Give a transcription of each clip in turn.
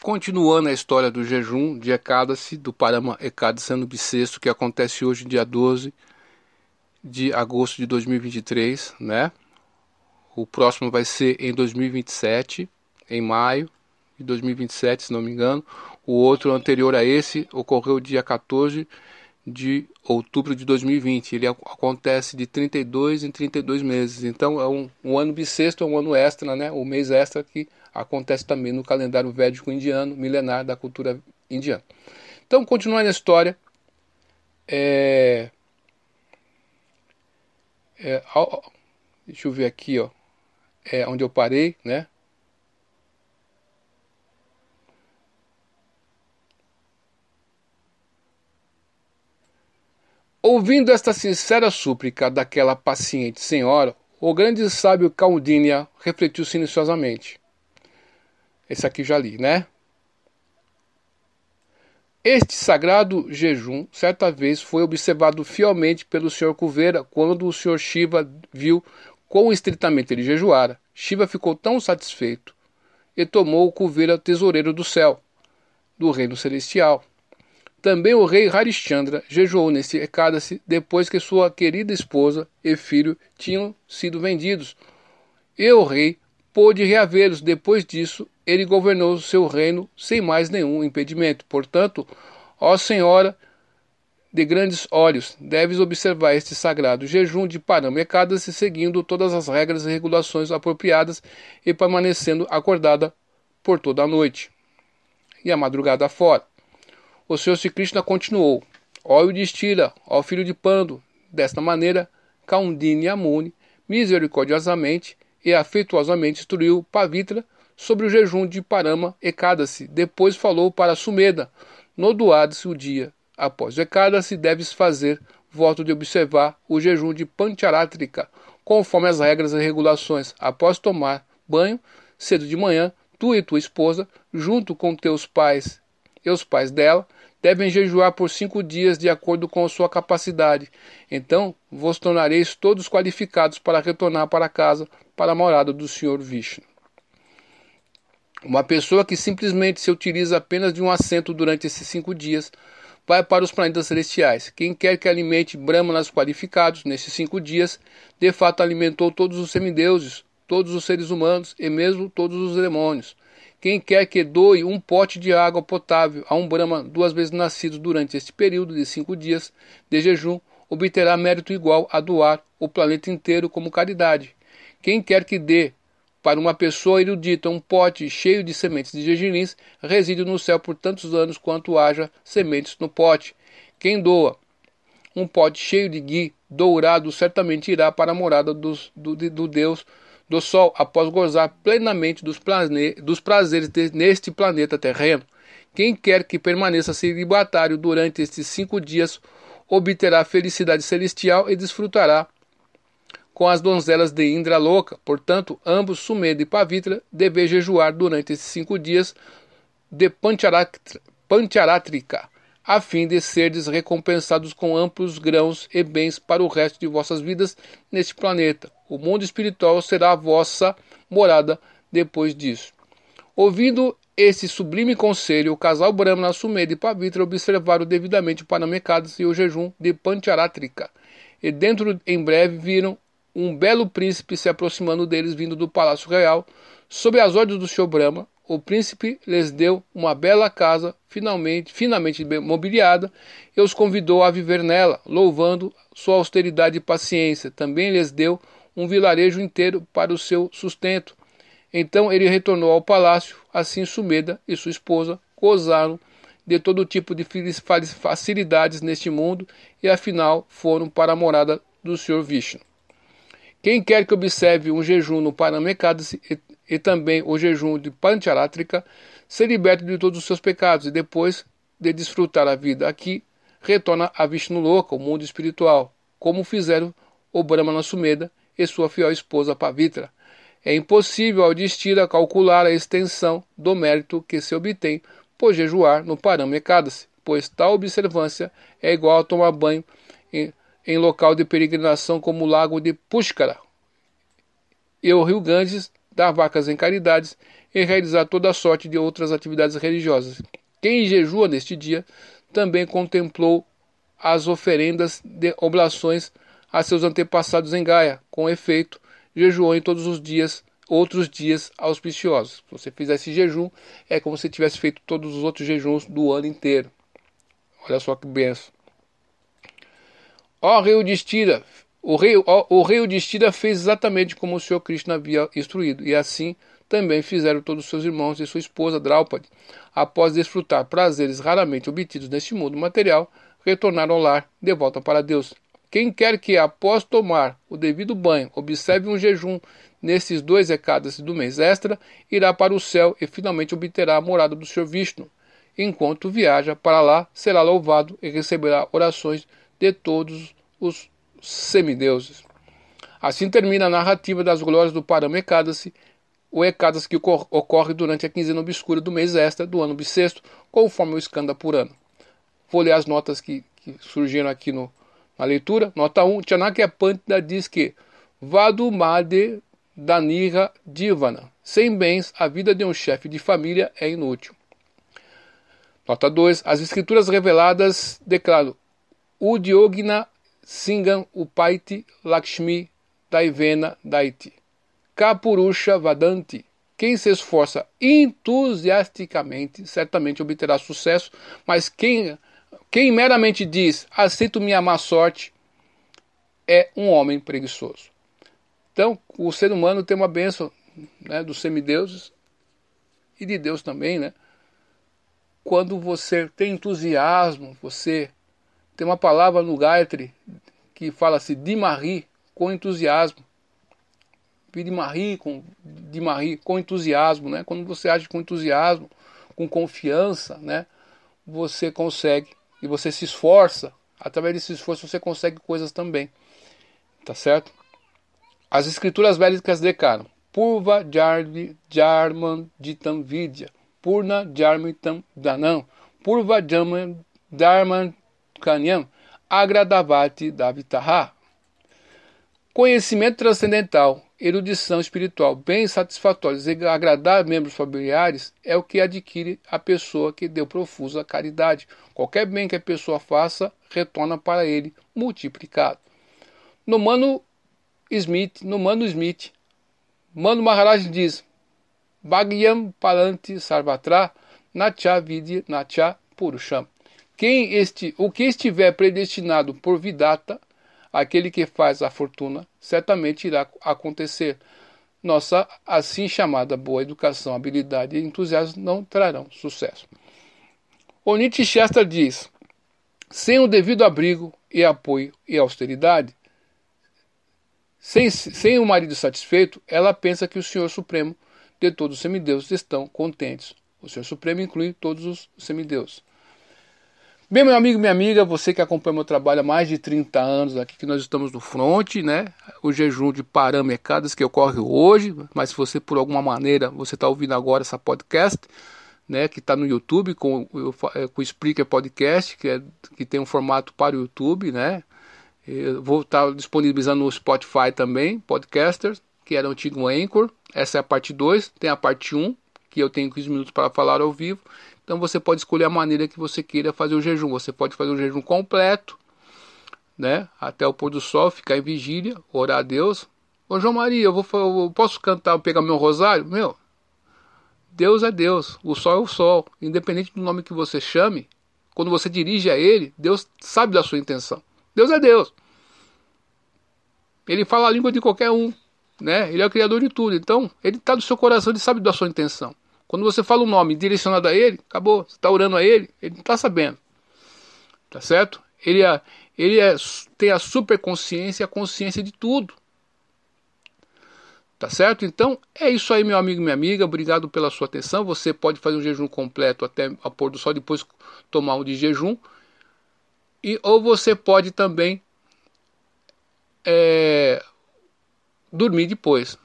Continuando a história do jejum de Ekadasi, do Parama Ekadasi ano bissexto, que acontece hoje, dia 12 de agosto de 2023, né? O próximo vai ser em 2027, em maio de 2027, se não me engano. O outro anterior a esse ocorreu dia 14 de outubro de 2020. Ele acontece de 32 em 32 meses. Então é um, um ano bissexto, é um ano extra, né? O mês extra que acontece também no calendário védico indiano, milenar da cultura indiana. Então, continuando a história, é, é, deixa eu ver aqui, ó, é onde eu parei, né? Ouvindo esta sincera súplica daquela paciente senhora, o grande sábio Caldínia refletiu silenciosamente. Esse aqui já li, né? Este sagrado jejum, certa vez, foi observado fielmente pelo Sr. Cuveira quando o Sr. Shiva viu quão estritamente ele jejuara. Shiva ficou tão satisfeito e tomou o Cuveira tesoureiro do céu, do reino celestial. Também o rei Harishchandra jejuou nesse Ekadasi depois que sua querida esposa e filho tinham sido vendidos. E o rei pôde reavê-los. Depois disso, ele governou seu reino sem mais nenhum impedimento. Portanto, ó Senhora de grandes olhos, deves observar este sagrado jejum de Paramecadas e seguindo todas as regras e regulações apropriadas e permanecendo acordada por toda a noite e a madrugada fora. O Senhor Sri Krishna continuou: Óleo destila, ó filho de Pando. Desta maneira, Kaundini Amuni misericordiosamente e afetuosamente instruiu Pavitra sobre o jejum de Parama Ekadasi. Depois falou para Sumeda, no Duadse o dia. Após o Ekadasi, deves fazer voto de observar o jejum de Pancharatrika, conforme as regras e regulações. Após tomar banho, cedo de manhã, tu e tua esposa, junto com teus pais e os pais dela, devem jejuar por cinco dias de acordo com sua capacidade. Então vos tornareis todos qualificados para retornar para casa, para a morada do Senhor Vishnu. Uma pessoa que simplesmente se utiliza apenas de um assento durante esses cinco dias vai para os planetas celestiais. Quem quer que alimente brahmanas qualificados nesses cinco dias, de fato alimentou todos os semideuses, todos os seres humanos e mesmo todos os demônios. Quem quer que doe um pote de água potável a um Brahma duas vezes nascido durante este período de cinco dias de jejum, obterá mérito igual a doar o planeta inteiro como caridade. Quem quer que dê para uma pessoa erudita um pote cheio de sementes de gergelins reside no céu por tantos anos quanto haja sementes no pote. Quem doa um pote cheio de gui dourado certamente irá para a morada dos, do, do Deus do Sol após gozar plenamente dos, plane... dos prazeres de... neste planeta terreno. Quem quer que permaneça celibatário durante estes cinco dias obterá felicidade celestial e desfrutará com as donzelas de Indra louca. Portanto, ambos, Sumedra e Pavitra, devem jejuar durante esses cinco dias de Pancharatrika, a fim de serdes recompensados com amplos grãos e bens para o resto de vossas vidas neste planeta. O mundo espiritual será a vossa morada depois disso. Ouvindo esse sublime conselho, o casal Brahmana Sumedha e Pavitra observaram devidamente o Panamekadas e o jejum de Pancharatrika. E dentro em breve viram um belo príncipe se aproximando deles vindo do palácio real. Sob as ordens do Senhor Brahma, o príncipe lhes deu uma bela casa, finalmente, finamente mobiliada, e os convidou a viver nela, louvando sua austeridade e paciência. Também lhes deu um vilarejo inteiro para o seu sustento. Então ele retornou ao palácio, assim Sumeda e sua esposa gozaram de todo tipo de facilidades neste mundo e afinal foram para a morada do Senhor Vishnu. Quem quer que observe um jejum no Paramekadasi e, também o jejum de Pancharatrika, se liberta de todos os seus pecados e depois de desfrutar a vida aqui, retorna a Vishnu Loka, o mundo espiritual, como fizeram o Brahmana Sumeda e sua fiel esposa Pavitra. É impossível ao Distira calcular a extensão do mérito que se obtém por jejuar no Paramekadasi, pois tal observância é igual a tomar banho em, em local de peregrinação como o lago de Pushkara e o rio Ganges, dar vacas em caridades e realizar toda a sorte de outras atividades religiosas. Quem jejua neste dia também contemplou as oferendas de oblações a seus antepassados em Gaia. Com efeito, jejuou em todos os dias, outros dias auspiciosos. Se você fizesse jejum, é como se tivesse feito todos os outros jejuns do ano inteiro. Olha só que benção. Ó rei de Estira, o rei, ó, o rei de Estira fez exatamente como o Senhor Cristo havia instruído, e assim também fizeram todos os seus irmãos e sua esposa Draupadi. Após desfrutar prazeres raramente obtidos neste mundo material, retornaram ao lar, de volta para Deus. Quem quer que, após tomar o devido banho, observe um jejum nesses dois recados do mês extra, irá para o céu e finalmente obterá a morada do Senhor Vishnu. Enquanto viaja para lá, será louvado e receberá orações de todos os semideuses. Assim termina a narrativa das glórias do Parama Ekadasi, o Ekadasi que ocorre durante a quinzena obscura do mês extra do ano bissexto, conforme o Skanda Purana. Vou ler as notas que, que surgiram aqui no, na leitura. Nota 1. Chanakya Pantita diz que Vadu Made Danira Divana. Sem bens, a vida de um chefe de família é inútil. Nota 2. As escrituras reveladas declaram Udyogna Singam Upaiti Lakshmi Daivena Daiti. Kapurusha Vadanti. Quem se esforça entusiasticamente certamente obterá sucesso, mas quem quem meramente diz, aceito minha má sorte, é um homem preguiçoso. Então, o ser humano tem uma bênção né, dos semideuses e de Deus também, né? Quando você tem entusiasmo, você tem uma palavra no Gayatri que fala-se de Marie com entusiasmo. De Marie com, de Marie com entusiasmo, né? Quando você age com entusiasmo, com confiança, né? Você consegue e você se esforça, através desse esforço você consegue coisas também. Tá certo? As escrituras védicas declaram: Purva Jarvi Jarman Ditam Vidya, Purna Jarmitam Danam, Purva Jaman Dharman Kanyam, Agradavati Davitaha. Conhecimento transcendental erudição espiritual bem satisfatórios e agradar membros familiares é o que adquire a pessoa que deu profusa caridade. Qualquer bem que a pessoa faça, retorna para ele multiplicado. No Mano Smith, no Mano Smith, Mano Maharaj diz: Bhagyam Palanti Sarvatra Nacha Vidya Nacha Purusham. Quem este, o que estiver predestinado por Vidata aquele que faz a fortuna, certamente irá acontecer. Nossa assim chamada boa educação, habilidade e entusiasmo não trarão sucesso. O Nietzsche Chester diz: sem o devido abrigo e apoio e austeridade, sem, sem o marido satisfeito, ela pensa que o Senhor Supremo de todos os semideuses estão contentes. O Senhor Supremo inclui todos os semideuses. Bem, meu amigo, minha amiga, você que acompanha meu trabalho há mais de 30 anos aqui, que nós estamos no front, né? O jejum de Paramecadas que ocorre hoje, mas se você por alguma maneira, você está ouvindo agora essa podcast, né? Que está no YouTube com, é, com o Spreaker Podcast, que, é, que tem um formato para o YouTube, né? Eu vou estar tá disponibilizando no Spotify também, Podcasters, que era o antigo Anchor. Essa é a parte 2, tem a parte 1, um, que eu tenho 15 minutos para falar ao vivo. Então você pode escolher a maneira que você queira fazer o jejum. Você pode fazer um jejum completo, né? Até o pôr do sol, ficar em vigília, orar a Deus. Ô João Maria, eu, vou, eu posso cantar, pegar meu rosário? Meu, Deus é Deus, o sol é o sol. Independente do nome que você chame, quando você dirige a Ele, Deus sabe da sua intenção. Deus é Deus. Ele fala a língua de qualquer um, né? Ele é o criador de tudo. Então, ele está no seu coração, ele sabe da sua intenção. Quando você fala um nome direcionado a ele, acabou. Você está orando a ele, ele não está sabendo. Tá certo? Ele, é, ele é, tem a superconsciência e a consciência de tudo. Tá certo? Então é isso aí, meu amigo e minha amiga. Obrigado pela sua atenção. Você pode fazer um jejum completo até a pôr do sol, depois tomar um de jejum. E, ou você pode também é, dormir depois.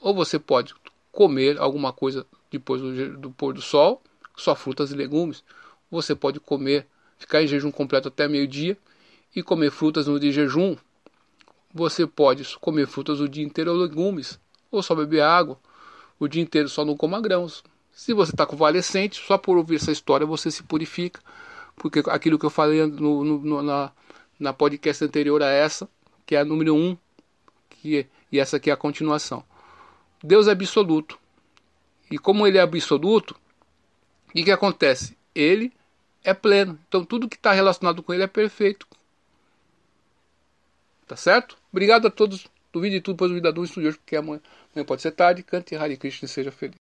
Ou você pode comer alguma coisa depois do, do pôr do sol, só frutas e legumes. Você pode comer, ficar em jejum completo até meio-dia e comer frutas no dia de jejum. Você pode comer frutas o dia inteiro ou legumes, ou só beber água. o dia inteiro só não coma grãos. Se você está convalescente, só por ouvir essa história você se purifica, porque aquilo que eu falei no, no, na, na podcast anterior a essa, que é a número 1, um, e essa aqui é a continuação. Deus é absoluto. E como ele é absoluto, o que, que acontece? Ele é pleno. Então tudo que está relacionado com ele é perfeito. Tá certo? Obrigado a todos. Duvide de tudo, pois duvida do estudioso, porque amanhã, amanhã pode ser tarde. Cante Hare Krishna e seja feliz.